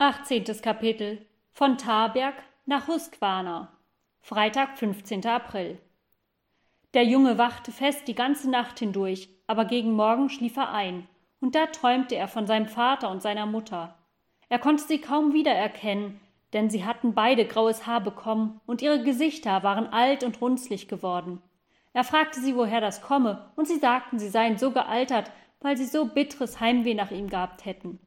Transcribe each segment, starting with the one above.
18. Kapitel Von Tarberg nach Husqvarna Freitag, 15. April Der Junge wachte fest die ganze Nacht hindurch, aber gegen Morgen schlief er ein, und da träumte er von seinem Vater und seiner Mutter. Er konnte sie kaum wiedererkennen, denn sie hatten beide graues Haar bekommen, und ihre Gesichter waren alt und runzlig geworden. Er fragte sie, woher das komme, und sie sagten, sie seien so gealtert, weil sie so bitteres Heimweh nach ihm gehabt hätten.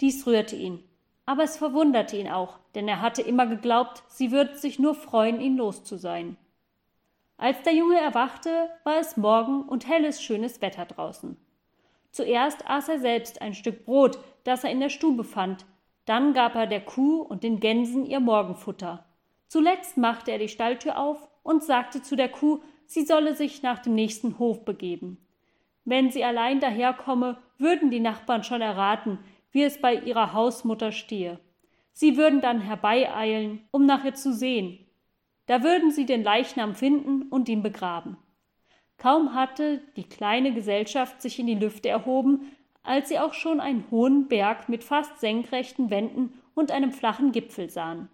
Dies rührte ihn, aber es verwunderte ihn auch, denn er hatte immer geglaubt, sie würden sich nur freuen, ihn los zu sein. Als der Junge erwachte, war es Morgen und helles, schönes Wetter draußen. Zuerst aß er selbst ein Stück Brot, das er in der Stube fand, dann gab er der Kuh und den Gänsen ihr Morgenfutter. Zuletzt machte er die Stalltür auf und sagte zu der Kuh, sie solle sich nach dem nächsten Hof begeben. Wenn sie allein daherkomme, würden die Nachbarn schon erraten, wie es bei ihrer Hausmutter stehe. Sie würden dann herbeieilen, um nach ihr zu sehen. Da würden sie den Leichnam finden und ihn begraben. Kaum hatte die kleine Gesellschaft sich in die Lüfte erhoben, als sie auch schon einen hohen Berg mit fast senkrechten Wänden und einem flachen Gipfel sahen.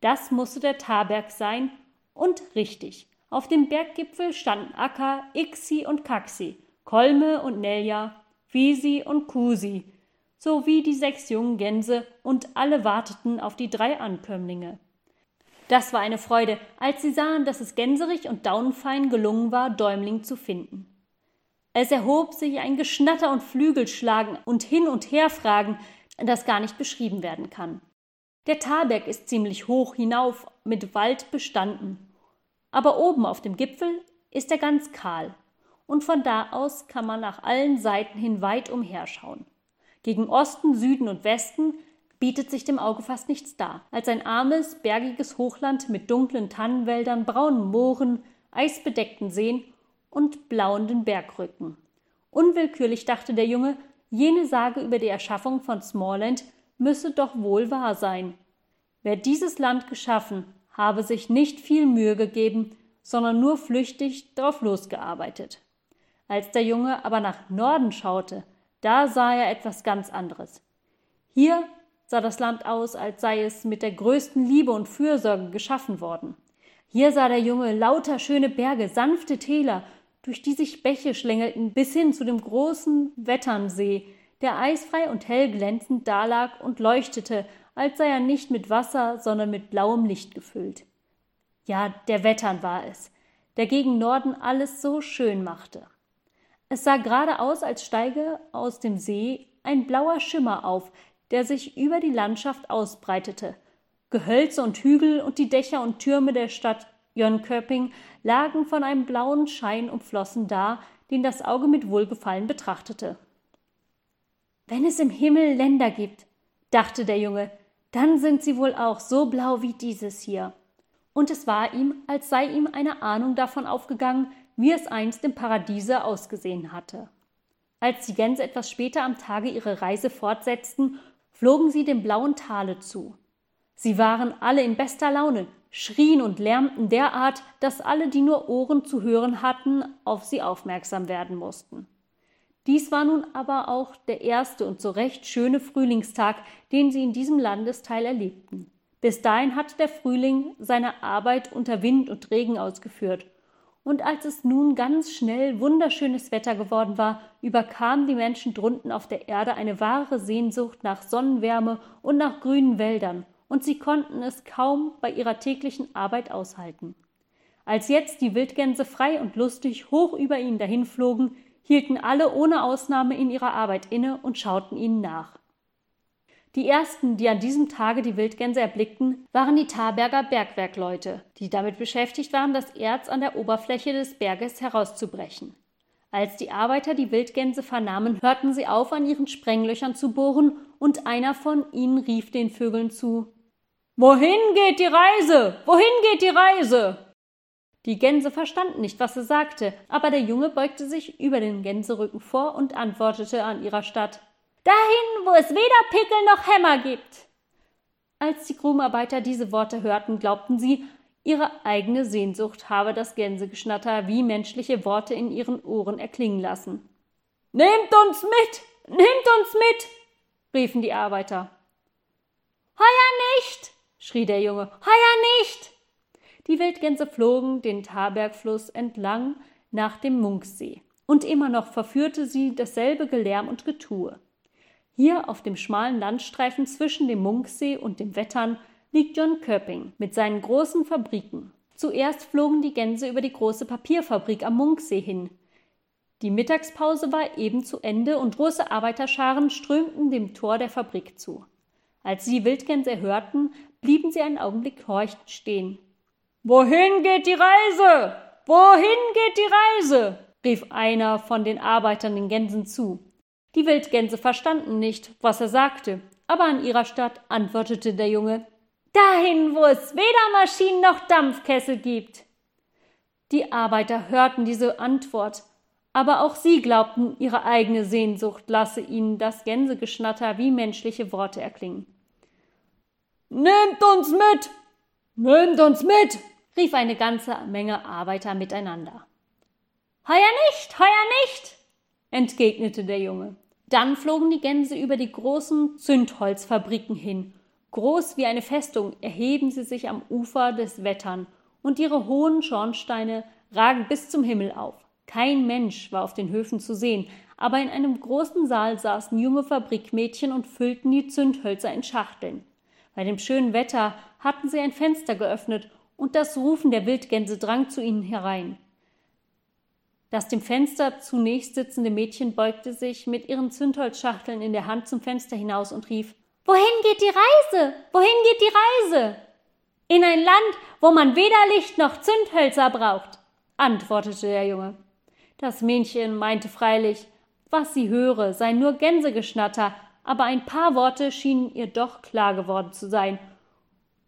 Das musste der Tarberg sein, und richtig. Auf dem Berggipfel standen Akka, Ixi und Kaxi, Kolme und Nelja, Visi und Kusi, sowie die sechs jungen Gänse, und alle warteten auf die drei Ankömmlinge. Das war eine Freude, als sie sahen, dass es Gänserich und Daunenfein gelungen war, Däumling zu finden. Es erhob sich ein Geschnatter und Flügelschlagen und Hin- und Herfragen, das gar nicht beschrieben werden kann. Der Talberg ist ziemlich hoch hinauf mit Wald bestanden, aber oben auf dem Gipfel ist er ganz kahl, und von da aus kann man nach allen Seiten hin weit umherschauen. Gegen Osten, Süden und Westen bietet sich dem Auge fast nichts dar, als ein armes, bergiges Hochland mit dunklen Tannenwäldern, braunen Mooren, eisbedeckten Seen und blauenden Bergrücken. Unwillkürlich dachte der Junge, jene Sage über die Erschaffung von Smallland müsse doch wohl wahr sein. Wer dieses Land geschaffen, habe sich nicht viel Mühe gegeben, sondern nur flüchtig drauf losgearbeitet. Als der Junge aber nach Norden schaute, da sah er etwas ganz anderes. Hier sah das Land aus, als sei es mit der größten Liebe und Fürsorge geschaffen worden. Hier sah der Junge lauter schöne Berge, sanfte Täler, durch die sich Bäche schlängelten bis hin zu dem großen Wetternsee, der eisfrei und hell glänzend dalag und leuchtete, als sei er nicht mit Wasser, sondern mit blauem Licht gefüllt. Ja, der Wettern war es, der gegen Norden alles so schön machte. Es sah gerade aus, als steige aus dem See ein blauer Schimmer auf, der sich über die Landschaft ausbreitete. Gehölze und Hügel und die Dächer und Türme der Stadt Jönköping lagen von einem blauen Schein umflossen da, den das Auge mit Wohlgefallen betrachtete. Wenn es im Himmel Länder gibt, dachte der Junge, dann sind sie wohl auch so blau wie dieses hier. Und es war ihm, als sei ihm eine Ahnung davon aufgegangen, wie es einst im Paradiese ausgesehen hatte. Als die Gänse etwas später am Tage ihre Reise fortsetzten, flogen sie dem blauen Tale zu. Sie waren alle in bester Laune, schrien und lärmten derart, dass alle, die nur Ohren zu hören hatten, auf sie aufmerksam werden mussten. Dies war nun aber auch der erste und so recht schöne Frühlingstag, den sie in diesem Landesteil erlebten. Bis dahin hatte der Frühling seine Arbeit unter Wind und Regen ausgeführt, und als es nun ganz schnell wunderschönes Wetter geworden war, überkam die Menschen drunten auf der Erde eine wahre Sehnsucht nach Sonnenwärme und nach grünen Wäldern, und sie konnten es kaum bei ihrer täglichen Arbeit aushalten. Als jetzt die Wildgänse frei und lustig hoch über ihnen dahinflogen, hielten alle ohne Ausnahme in ihrer Arbeit inne und schauten ihnen nach. Die ersten, die an diesem Tage die Wildgänse erblickten, waren die Tarberger Bergwerkleute, die damit beschäftigt waren, das Erz an der Oberfläche des Berges herauszubrechen. Als die Arbeiter die Wildgänse vernahmen, hörten sie auf, an ihren Sprenglöchern zu bohren, und einer von ihnen rief den Vögeln zu Wohin geht die Reise? Wohin geht die Reise? Die Gänse verstanden nicht, was sie sagte, aber der Junge beugte sich über den Gänserücken vor und antwortete an ihrer Stadt Dahin, wo es weder Pickel noch Hämmer gibt. Als die Grubenarbeiter diese Worte hörten, glaubten sie, ihre eigene Sehnsucht habe das Gänsegeschnatter wie menschliche Worte in ihren Ohren erklingen lassen. Nehmt uns mit! Nehmt uns mit! riefen die Arbeiter. schrie der Junge. Heuer nicht! Die Wildgänse flogen den Tabergfluss entlang nach dem Munksee. Und immer noch verführte sie dasselbe Gelärm und Getue. Hier auf dem schmalen Landstreifen zwischen dem Munksee und dem Wettern liegt John Köpping mit seinen großen Fabriken. Zuerst flogen die Gänse über die große Papierfabrik am Munksee hin. Die Mittagspause war eben zu Ende und große Arbeiterscharen strömten dem Tor der Fabrik zu. Als sie die Wildgänse hörten, blieben sie einen Augenblick horchend stehen. Wohin geht die Reise? Wohin geht die Reise? rief einer von den Arbeitern den Gänsen zu. Die Wildgänse verstanden nicht, was er sagte, aber an ihrer Stadt antwortete der Junge Dahin, wo es weder Maschinen noch Dampfkessel gibt. Die Arbeiter hörten diese Antwort, aber auch sie glaubten, ihre eigene Sehnsucht lasse ihnen das Gänsegeschnatter wie menschliche Worte erklingen. Nehmt uns mit! Nehmt uns mit! rief eine ganze Menge Arbeiter miteinander. Heuer nicht, heuer nicht! entgegnete der Junge. Dann flogen die Gänse über die großen Zündholzfabriken hin Groß wie eine Festung erheben sie sich am Ufer des Wettern, und ihre hohen Schornsteine ragen bis zum Himmel auf. Kein Mensch war auf den Höfen zu sehen, aber in einem großen Saal saßen junge Fabrikmädchen und füllten die Zündhölzer in Schachteln. Bei dem schönen Wetter hatten sie ein Fenster geöffnet, und das Rufen der Wildgänse drang zu ihnen herein. Das dem Fenster zunächst sitzende Mädchen beugte sich mit ihren Zündholzschachteln in der Hand zum Fenster hinaus und rief Wohin geht die Reise? Wohin geht die Reise? In ein Land, wo man weder Licht noch Zündhölzer braucht, antwortete der Junge. Das Mädchen meinte freilich, was sie höre, sei nur Gänsegeschnatter, aber ein paar Worte schienen ihr doch klar geworden zu sein.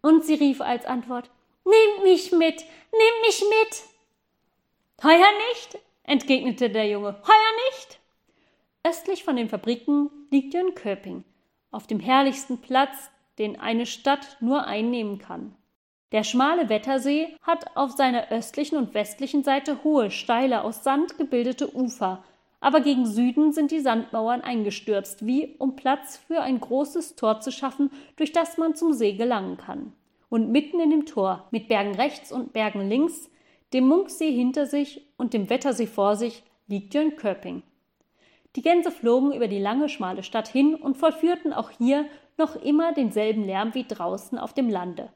Und sie rief als Antwort Nehmt mich mit, nehmt mich mit. Heuer nicht, entgegnete der Junge, heuer nicht. Östlich von den Fabriken liegt Jönköping auf dem herrlichsten Platz, den eine Stadt nur einnehmen kann. Der schmale Wettersee hat auf seiner östlichen und westlichen Seite hohe, steile, aus Sand gebildete Ufer, aber gegen Süden sind die Sandmauern eingestürzt, wie um Platz für ein großes Tor zu schaffen, durch das man zum See gelangen kann. Und mitten in dem Tor, mit Bergen rechts und Bergen links, dem Munksee hinter sich und dem Wettersee vor sich, liegt Jönköping. Die Gänse flogen über die lange, schmale Stadt hin und vollführten auch hier noch immer denselben Lärm wie draußen auf dem Lande.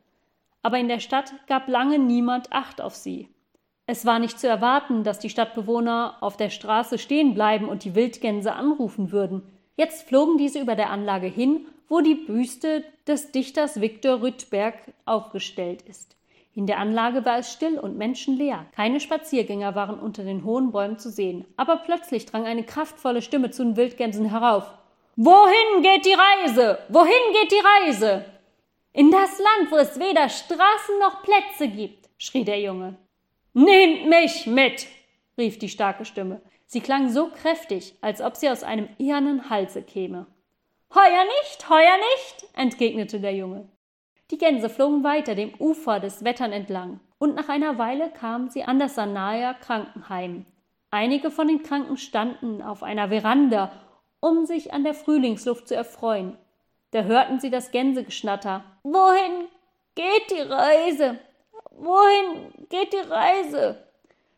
Aber in der Stadt gab lange niemand Acht auf sie. Es war nicht zu erwarten, dass die Stadtbewohner auf der Straße stehen bleiben und die Wildgänse anrufen würden. Jetzt flogen diese über der Anlage hin, wo die Büste des Dichters Viktor Rüttberg aufgestellt ist. In der Anlage war es still und menschenleer. Keine Spaziergänger waren unter den hohen Bäumen zu sehen. Aber plötzlich drang eine kraftvolle Stimme zu den Wildgänsen herauf. Wohin geht die Reise? Wohin geht die Reise? In das Land, wo es weder Straßen noch Plätze gibt, schrie der Junge. Nehmt mich mit, rief die starke Stimme. Sie klang so kräftig, als ob sie aus einem ehernen Halse käme. Heuer nicht, heuer nicht, entgegnete der Junge. Die Gänse flogen weiter dem Ufer des Wettern entlang, und nach einer Weile kamen sie an das Sanaer Krankenheim. Einige von den Kranken standen auf einer Veranda, um sich an der Frühlingsluft zu erfreuen. Da hörten sie das Gänsegeschnatter. Wohin geht die Reise? Wohin geht die Reise?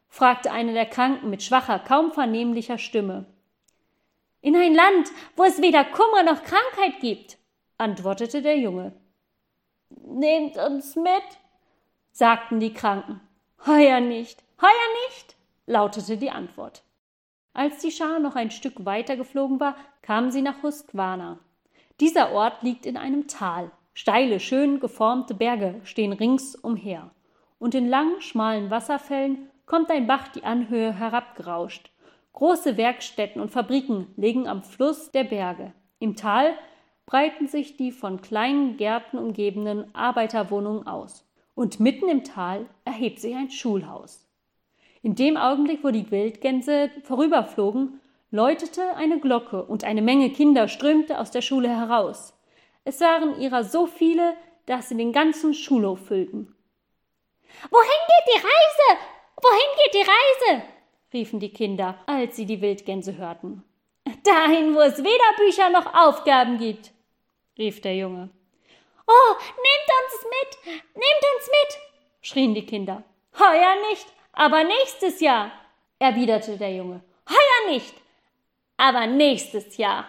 fragte eine der Kranken mit schwacher, kaum vernehmlicher Stimme. In ein Land, wo es weder Kummer noch Krankheit gibt, antwortete der Junge. Nehmt uns mit, sagten die Kranken. Heuer nicht, heuer nicht, lautete die Antwort. Als die Schar noch ein Stück weiter geflogen war, kamen sie nach Husqvarna. Dieser Ort liegt in einem Tal. Steile, schön geformte Berge stehen rings umher. Und in langen, schmalen Wasserfällen kommt ein Bach die Anhöhe herabgerauscht. Große Werkstätten und Fabriken liegen am Fluss der Berge. Im Tal breiten sich die von kleinen Gärten umgebenen Arbeiterwohnungen aus. Und mitten im Tal erhebt sich ein Schulhaus. In dem Augenblick, wo die Wildgänse vorüberflogen, läutete eine Glocke und eine Menge Kinder strömte aus der Schule heraus. Es waren ihrer so viele, dass sie den ganzen Schulhof füllten. Wohin geht die Reise? Wohin geht die Reise? riefen die Kinder, als sie die Wildgänse hörten. Dahin, wo es weder Bücher noch Aufgaben gibt rief der Junge. Oh, nehmt uns mit, nehmt uns mit, schrien die Kinder. Heuer nicht, aber nächstes Jahr, erwiderte der Junge. Heuer nicht, aber nächstes Jahr.